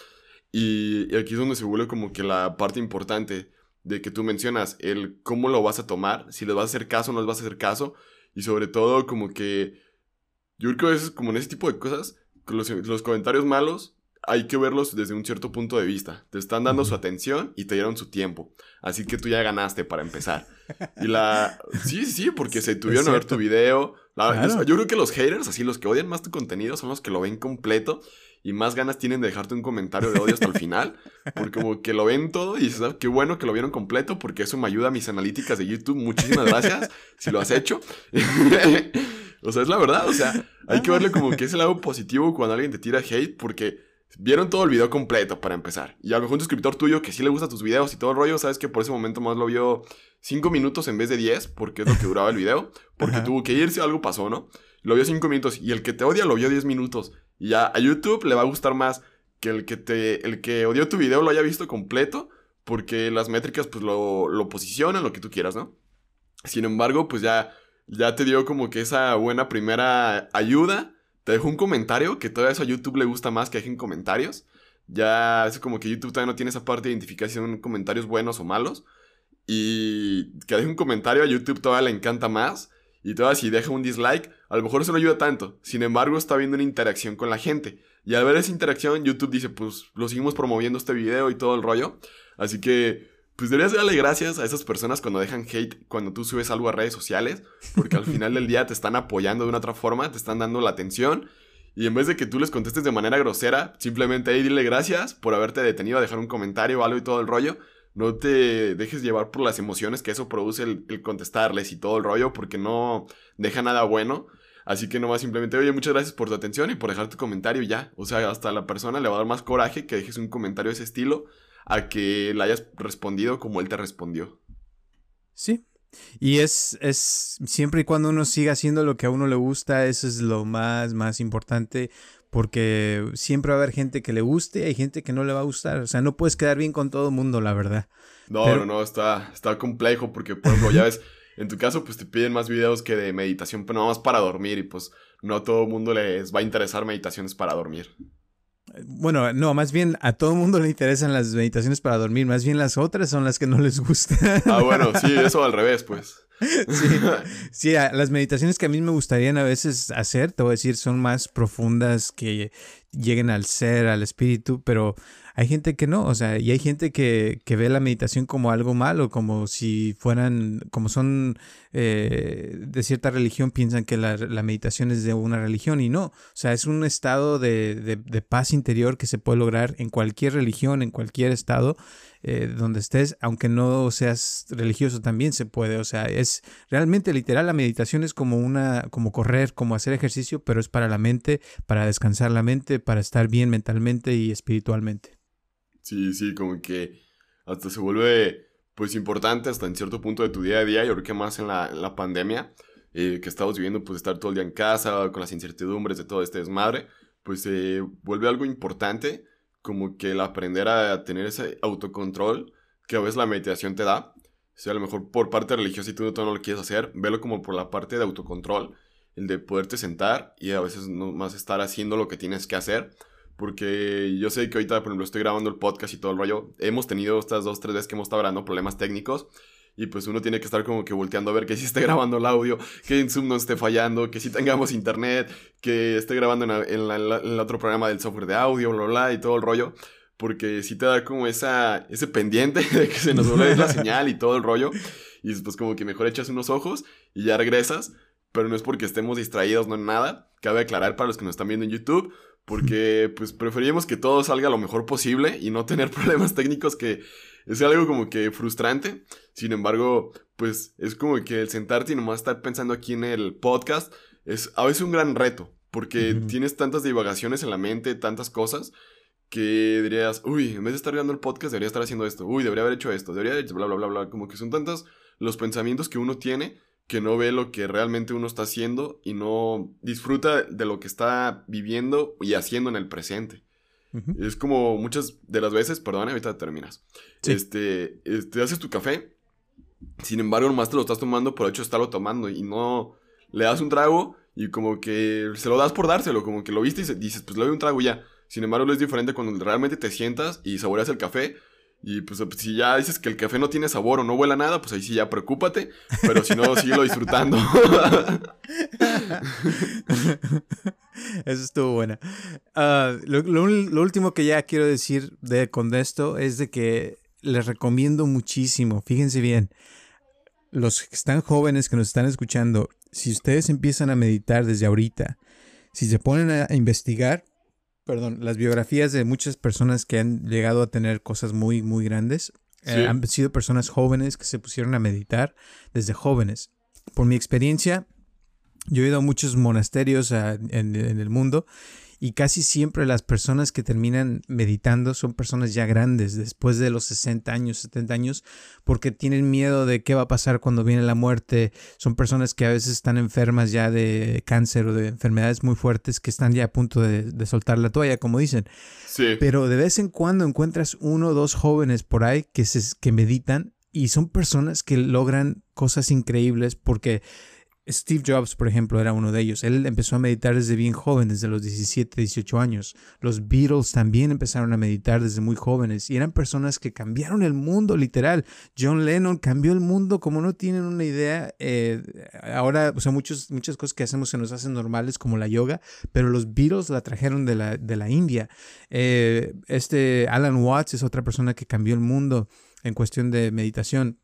Y, aquí es donde se vuelve como que la parte importante de que tú mencionas. El cómo lo vas a tomar. Si les vas a hacer caso o no les vas a hacer caso. Y sobre todo como que... Yo creo que es como en ese tipo de cosas. Los, los comentarios malos hay que verlos desde un cierto punto de vista. Te están dando su atención y te dieron su tiempo. Así que tú ya ganaste para empezar. Y la... Sí, sí, porque se tuvieron a ver tu video. Yo creo que los haters, así los que odian más tu contenido, son los que lo ven completo y más ganas tienen de dejarte un comentario de odio hasta el final. Porque como que lo ven todo y dices, ah, qué bueno que lo vieron completo porque eso me ayuda a mis analíticas de YouTube. Muchísimas gracias si lo has hecho. o sea, es la verdad. O sea, hay que verle como que es el lado positivo cuando alguien te tira hate porque Vieron todo el video completo para empezar. Y a lo mejor un suscriptor tuyo que sí le gusta tus videos y todo el rollo, sabes que por ese momento más lo vio 5 minutos en vez de 10, porque es lo que duraba el video. Porque tuvo que irse, algo pasó, ¿no? Lo vio 5 minutos. Y el que te odia lo vio 10 minutos. Y ya a YouTube le va a gustar más que el que te. el que odió tu video lo haya visto completo. Porque las métricas, pues lo, lo posicionan, lo que tú quieras, ¿no? Sin embargo, pues ya. Ya te dio como que esa buena primera ayuda te dejo un comentario, que todavía eso a YouTube le gusta más que dejen comentarios. Ya es como que YouTube todavía no tiene esa parte de identificación comentarios buenos o malos. Y que deje un comentario a YouTube todavía le encanta más. Y todavía si deja un dislike, a lo mejor eso no ayuda tanto. Sin embargo, está viendo una interacción con la gente. Y al ver esa interacción, YouTube dice, pues lo seguimos promoviendo este video y todo el rollo. Así que pues deberías darle gracias a esas personas cuando dejan hate, cuando tú subes algo a redes sociales, porque al final del día te están apoyando de una otra forma, te están dando la atención. Y en vez de que tú les contestes de manera grosera, simplemente ahí dile gracias por haberte detenido a dejar un comentario o algo y todo el rollo, no te dejes llevar por las emociones que eso produce el, contestarles y todo el rollo, porque no deja nada bueno. Así que nomás simplemente, oye, muchas gracias por tu atención y por dejar tu comentario ya. O sea, hasta la persona le va a dar más coraje que dejes un comentario de ese estilo a que le hayas respondido como él te respondió. Sí. Y es, es siempre y cuando uno siga haciendo lo que a uno le gusta, eso es lo más, más importante porque siempre va a haber gente que le guste y hay gente que no le va a gustar. O sea, no puedes quedar bien con todo el mundo, la verdad. No, no, no, está, está complejo porque, por ejemplo, ya ves, en tu caso, pues te piden más videos que de meditación, pero nada más para dormir y pues no a todo el mundo les va a interesar meditaciones para dormir. Bueno, no, más bien a todo el mundo le interesan las meditaciones para dormir, más bien las otras son las que no les gustan. Ah, bueno, sí, eso al revés, pues. Sí, sí, las meditaciones que a mí me gustarían a veces hacer, te voy a decir, son más profundas que lleguen al ser, al espíritu, pero hay gente que no, o sea, y hay gente que, que ve la meditación como algo malo, como si fueran, como son eh, de cierta religión, piensan que la, la, meditación es de una religión y no, o sea, es un estado de, de, paz interior que se puede lograr en cualquier religión, en cualquier estado. Eh, donde estés, aunque no seas religioso también se puede, o sea, es realmente literal la meditación es como una, como correr, como hacer ejercicio, pero es para la mente, para descansar la mente, para estar bien mentalmente y espiritualmente. Sí, sí, como que hasta se vuelve pues importante hasta en cierto punto de tu día a día, creo que más en la, pandemia, eh, que estamos viviendo, pues estar todo el día en casa, con las incertidumbres de todo este desmadre, pues se vuelve algo importante, como que el aprender a tener ese autocontrol que a veces la meditación te da. O sea, a lo mejor por parte religiosa y tú no lo quieres hacer, velo como por la parte de autocontrol, el de poderte sentar y a veces no más estar haciendo lo que tienes que hacer porque yo sé que ahorita, por ejemplo, estoy grabando el podcast y todo el rollo. Hemos tenido estas dos, tres veces que hemos estado grabando problemas técnicos. Y pues uno tiene que estar como que volteando a ver que si esté grabando el audio, que en Zoom no esté fallando, que si tengamos internet, que esté grabando en, el otro programa del software de audio, bla, bla, y todo el rollo. Porque si te da como esa, ese pendiente de que se nos vuelve la señal y todo el rollo. Y pues como que mejor echas unos ojos y ya regresas. Pero no es porque estemos distraídos, no en nada. Cabe aclarar para los que nos están viendo en YouTube porque pues preferíamos que todo salga lo mejor posible y no tener problemas técnicos que es algo como que frustrante. Sin embargo, pues es como que el sentarte y nomás estar pensando aquí en el podcast es a veces un gran reto, porque tienes tantas divagaciones en la mente, tantas cosas, que dirías, uy, en vez de estar viendo el podcast, debería estar haciendo esto, uy, debería haber hecho esto, debería haber hecho bla, bla, bla, bla, como que son tantos los pensamientos que uno tiene que no ve lo que realmente uno está haciendo y no disfruta de lo que está viviendo y haciendo en el presente. Es como muchas de las veces, perdón, ahorita terminas. Este, este, haces tu café, sin embargo, nomás te lo estás tomando por hecho de estarlo tomando y no le das un trago y como que se lo das por dárselo, como que lo viste y dices, pues le doy un trago ya. Sin embargo, es diferente cuando realmente te sientas y saboreas el café y pues si ya dices que el café no tiene sabor o no huele a nada, pues ahí sí ya preocúpate. Pero si no, síguelo disfrutando. Eso estuvo buena. Ah, lo, último que ya quiero decir de, con esto es de que les recomiendo muchísimo, fíjense bien, los que están jóvenes que nos están escuchando, si ustedes empiezan a meditar desde ahorita, si se ponen a investigar, perdón, las biografías de muchas personas que han llegado a tener cosas muy, muy grandes. Eh, han sido personas jóvenes que se pusieron a meditar desde jóvenes. Por mi experiencia, yo he ido a muchos monasterios en, el mundo y casi siempre las personas que terminan meditando son personas ya grandes, después de los 60 años, 70 años, porque tienen miedo de qué va a pasar cuando viene la muerte. Son personas que a veces están enfermas ya de cáncer o de enfermedades muy fuertes que están ya a punto de, soltar la toalla, como dicen. Sí. Pero de vez en cuando encuentras uno o dos jóvenes por ahí que, se, que meditan y son personas que logran cosas increíbles porque Steve Jobs, por ejemplo, era uno de ellos. Él empezó a meditar desde bien joven, desde los 17, 18 años. Los Beatles también empezaron a meditar desde muy jóvenes y eran personas que cambiaron el mundo, literal. John Lennon cambió el mundo como no tienen una idea. Eh, ahora, o sea, muchos, muchas cosas que hacemos se nos hacen normales, como la yoga, pero los Beatles la trajeron de la, de la India. Eh, este Alan Watts es otra persona que cambió el mundo en cuestión de meditación.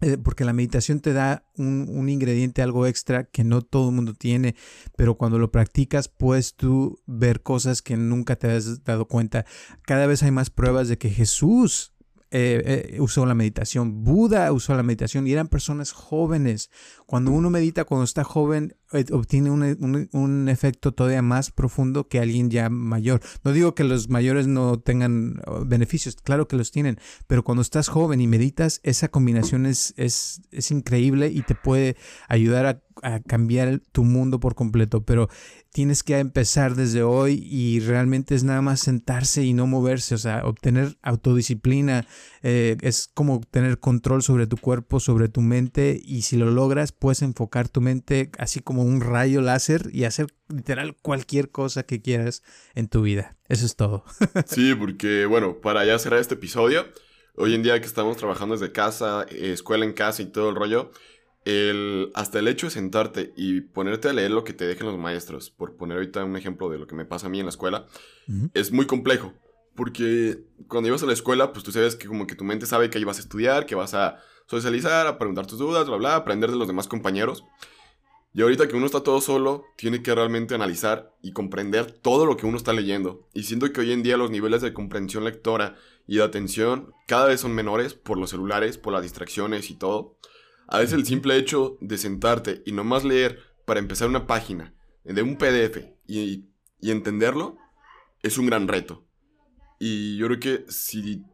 Eh, porque la meditación te da un, ingrediente, algo extra que no todo el mundo tiene, pero cuando lo practicas puedes tú ver cosas que nunca te has dado cuenta. Cada vez hay más pruebas de que Jesús eh, eh, usó la meditación, Buda usó la meditación y eran personas jóvenes. Cuando uno medita, cuando está joven, eh, obtiene un, un, efecto todavía más profundo que alguien ya mayor. No digo que los mayores no tengan oh, beneficios, claro que los tienen, pero cuando estás joven y meditas, esa combinación es, es, es increíble y te puede ayudar a a cambiar tu mundo por completo, pero tienes que empezar desde hoy y realmente es nada más sentarse y no moverse, o sea, obtener autodisciplina eh, es como tener control sobre tu cuerpo, sobre tu mente y si lo logras puedes enfocar tu mente así como un rayo láser y hacer literal cualquier cosa que quieras en tu vida. Eso es todo. sí, porque bueno, para ya cerrar este episodio, hoy en día que estamos trabajando desde casa, eh, escuela en casa y todo el rollo, el, hasta el hecho de sentarte y ponerte a leer lo que te dejen los maestros, por poner ahorita un ejemplo de lo que me pasa a mí en la escuela, es muy complejo. Porque cuando ibas a la escuela, pues tú sabes que como que tu mente sabe que ahí vas a estudiar, que vas a socializar, a preguntar tus dudas, bla, bla, aprender de los demás compañeros. Y ahorita que uno está todo solo, tiene que realmente analizar y comprender todo lo que uno está leyendo. Y siento que hoy en día los niveles de comprensión lectora y de atención cada vez son menores por los celulares, por las distracciones y todo. A veces el simple hecho de sentarte y nomás leer para empezar una página de un PDF y, entenderlo es un gran reto. Y yo creo que si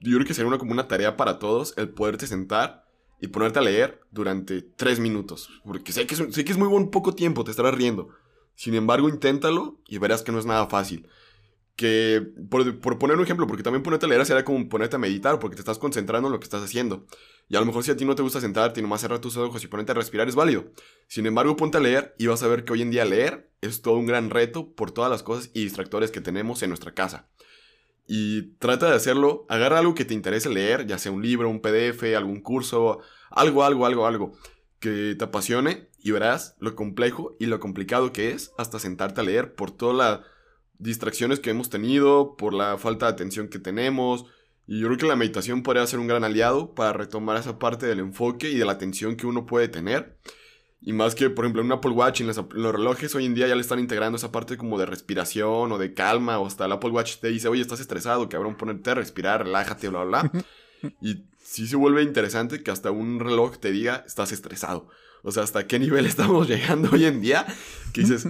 yo creo que sería una, como una tarea para todos el poderte sentar y ponerte a leer durante tres minutos. Porque sé que, es, sé que es muy buen poco tiempo, te estarás riendo. Sin embargo, inténtalo y verás que no es nada fácil. Que, por, por poner un ejemplo, porque también ponerte a leer sería como ponerte a meditar, porque te estás concentrando en lo que estás haciendo. Y a lo mejor si a ti no te gusta sentarte y nomás cerrar tus ojos y ponerte a respirar es válido. Sin embargo, ponte a leer y vas a ver que hoy en día leer es todo un gran reto por todas las cosas y distractores que tenemos en nuestra casa. Y trata de hacerlo, agarra algo que te interese leer, ya sea un libro, un PDF, algún curso, algo, algo, algo, algo que te apasione y verás lo complejo y lo complicado que es hasta sentarte a leer por todas las distracciones que hemos tenido, por la falta de atención que tenemos, y yo creo que la meditación podría ser un gran aliado para retomar esa parte del enfoque y de la atención que uno puede tener. Y más que, por ejemplo, en un Apple Watch, en los, relojes hoy en día ya le están integrando esa parte como de respiración o de calma, o hasta el Apple Watch te dice, oye, estás estresado, cabrón, ponerte a respirar, relájate, bla, bla, bla. y sí se vuelve interesante que hasta un reloj te diga, estás estresado. O sea, hasta qué nivel estamos llegando hoy en día, que dices,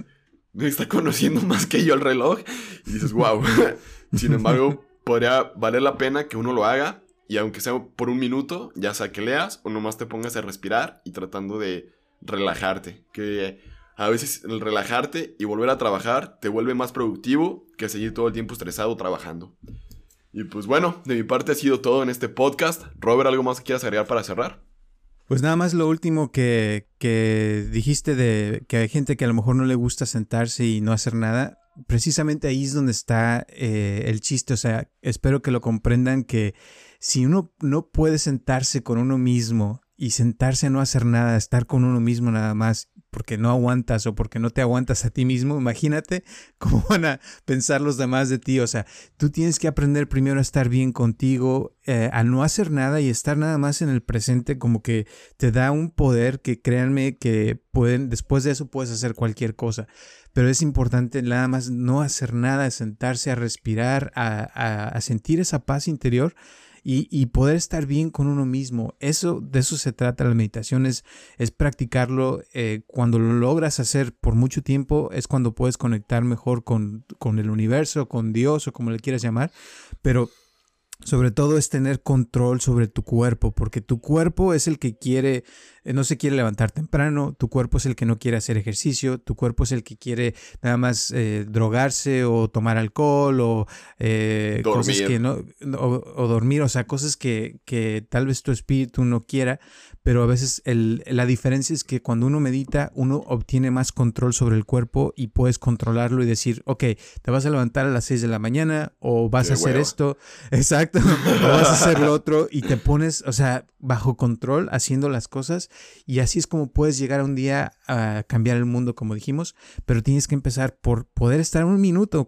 está conociendo más que yo el reloj, y dices, wow. Sin embargo, podría valer la pena que uno lo haga y aunque sea por un minuto, ya sea que leas o nomás te pongas a respirar y tratando de relajarte. Que a veces el relajarte y volver a trabajar te vuelve más productivo que seguir todo el tiempo estresado trabajando. Y pues bueno, de mi parte ha sido todo en este podcast. Robert, ¿algo más que quieras agregar para cerrar? Pues nada más lo último que, que dijiste de que hay gente que a lo mejor no le gusta sentarse y no hacer nada precisamente ahí es donde está eh, el chiste. O sea, espero que lo comprendan que si uno no puede sentarse con uno mismo y sentarse a no hacer nada, estar con uno mismo nada más, porque no aguantas o porque no te aguantas a ti mismo, imagínate cómo van a pensar los demás de ti. O sea, tú tienes que aprender primero a estar bien contigo, eh, a no hacer nada y estar nada más en el presente, como que te da un poder que créanme que pueden, después de eso puedes hacer cualquier cosa. Pero es importante nada más no hacer nada, sentarse a respirar, a, a sentir esa paz interior y, poder estar bien con uno mismo. Eso, de eso se trata la meditación, es, practicarlo. Eh, cuando lo logras hacer por mucho tiempo, es cuando puedes conectar mejor con, con el universo, con Dios o como le quieras llamar. Pero sobre todo es tener control sobre tu cuerpo, porque tu cuerpo es el que quiere, no se quiere levantar temprano, tu cuerpo es el que no quiere hacer ejercicio, tu cuerpo es el que quiere nada más eh, drogarse o tomar alcohol o eh, cosas que no, o, dormir, o sea, cosas que, que tal vez tu espíritu no quiera, pero a veces el, la diferencia es que cuando uno medita, uno obtiene más control sobre el cuerpo y puedes controlarlo y decir, ok, te vas a levantar a las 6 de la mañana o vas a hacer esto, exacto, o vas a hacer lo otro y te pones, o sea, bajo control haciendo las cosas y así es como puedes llegar a un día a cambiar el mundo, como dijimos, pero tienes que empezar por poder estar un minuto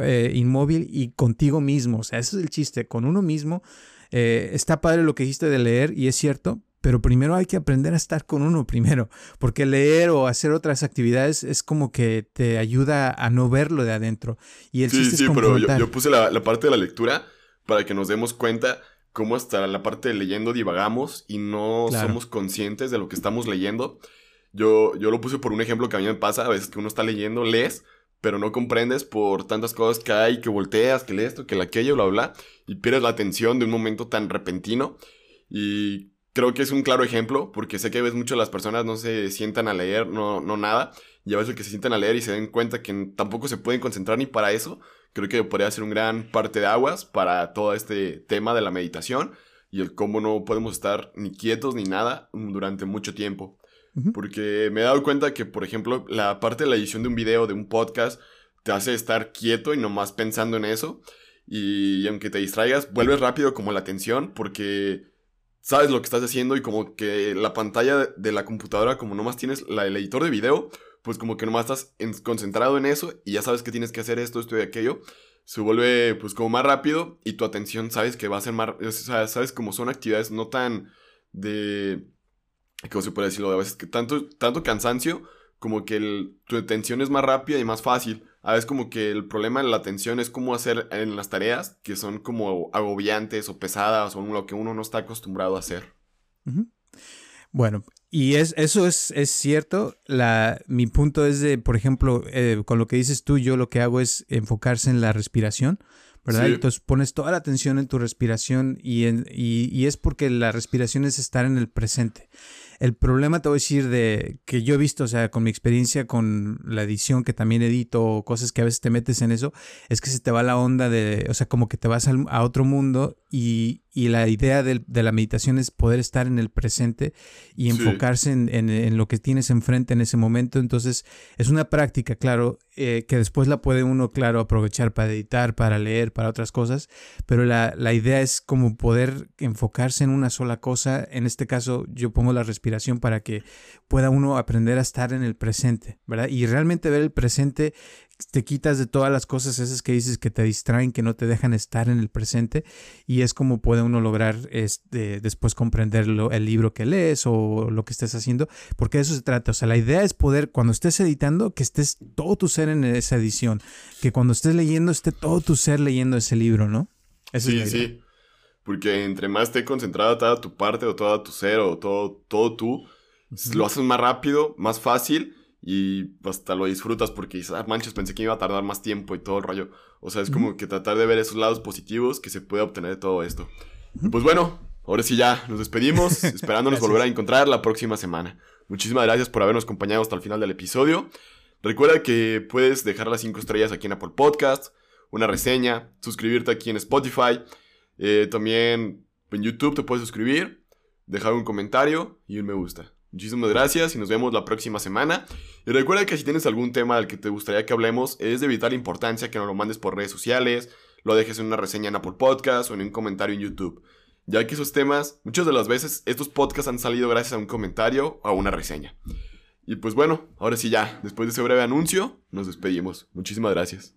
eh, inmóvil y contigo mismo, o sea, eso es el chiste, con uno mismo. Eh, está padre lo que dijiste de leer y es cierto, pero primero hay que aprender a estar con uno primero, porque leer o hacer otras actividades es como que te ayuda a no verlo de adentro. Y el sí, sí, pero yo, puse la, parte de la lectura para que nos demos cuenta cómo hasta la parte de leyendo divagamos y no somos conscientes de lo que estamos leyendo. Yo, yo lo puse por un ejemplo que a mí me pasa, a veces que uno está leyendo, lees, pero no comprendes por tantas cosas que hay, que volteas, que lees esto, que la aquello, bla, bla, y pierdes la atención de un momento tan repentino. Y creo que es un claro ejemplo, porque sé que a veces muchas las personas no se sientan a leer, no, no nada, y a veces que se sientan a leer y se den cuenta que tampoco se pueden concentrar ni para eso, creo que podría ser un gran parte de aguas para todo este tema de la meditación y el cómo no podemos estar ni quietos ni nada durante mucho tiempo. Porque me he dado cuenta que, por ejemplo, la parte de la edición de un video, de un podcast, te hace estar quieto y nomás pensando en eso. Y, aunque te distraigas, vuelves rápido como la atención porque sabes lo que estás haciendo y como que la pantalla de la computadora, como nomás tienes la, el editor de video, pues como que nomás estás concentrado en eso y ya sabes que tienes que hacer esto, esto y aquello. Se vuelve pues como más rápido y tu atención sabes que va a ser más... O sea, sabes como son actividades no tan de ¿cómo se puede decirlo? A veces que tanto, tanto cansancio como que tu atención es más rápida y más fácil. A veces como que el problema de la atención es cómo hacer en las tareas que son como agobiantes o pesadas o lo que uno no está acostumbrado a hacer. Bueno, y es, eso es, es cierto. La, mi punto es de, por ejemplo, eh, con lo que dices tú, yo lo que hago es enfocarse en la respiración. ¿verdad? Entonces pones toda la atención en tu respiración y, en, y, y, es porque la respiración es estar en el presente. El problema, te voy a decir, de que yo he visto, o sea, con mi experiencia con la edición, que también edito, cosas que a veces te metes en eso, es que se te va la onda de, o sea, como que te vas a otro mundo y, y la idea de, la meditación es poder estar en el presente y enfocarse en, lo que tienes enfrente en ese momento. Entonces, es una práctica, claro, eh, que después la puede uno, claro, aprovechar para editar, para leer, para otras cosas, pero la, idea es como poder enfocarse en una sola cosa. En este caso, yo pongo la respiración para que pueda uno aprender a estar en el presente, ¿verdad? Y realmente ver el presente te quitas de todas las cosas esas que dices que te distraen, que no te dejan estar en el presente y es como puede uno lograr este, después comprender el libro que lees o lo que estés haciendo, porque de eso se trata. O sea, la idea es poder, cuando estés editando, que estés todo tu ser en esa edición, que cuando estés leyendo esté todo tu ser leyendo ese libro, ¿no? sí, sí. Porque entre más esté concentrada toda tu parte o todo tu ser o todo, todo tú, lo haces más rápido, más fácil y hasta lo disfrutas porque dices, ah, manches, pensé que iba a tardar más tiempo y todo el rollo. O sea, es como que tratar de ver esos lados positivos que se puede obtener de todo esto. Pues bueno, ahora sí ya nos despedimos, esperándonos volver a encontrar la próxima semana. Muchísimas gracias por habernos acompañado hasta el final del episodio. Recuerda que puedes dejar las 5 estrellas aquí en Apple Podcast, una reseña, suscribirte aquí en Spotify. Eh, también en YouTube te puedes suscribir, dejar un comentario y un me gusta. Muchísimas gracias y nos vemos la próxima semana. Y recuerda que si tienes algún tema del que te gustaría que hablemos, es de vital importancia que nos lo mandes por redes sociales, lo dejes en una reseña en Apple Podcast o en un comentario en YouTube. Ya que esos temas, muchas de las veces estos podcasts han salido gracias a un comentario o a una reseña. Y pues bueno, ahora sí ya, después de ese breve anuncio, nos despedimos. Muchísimas gracias.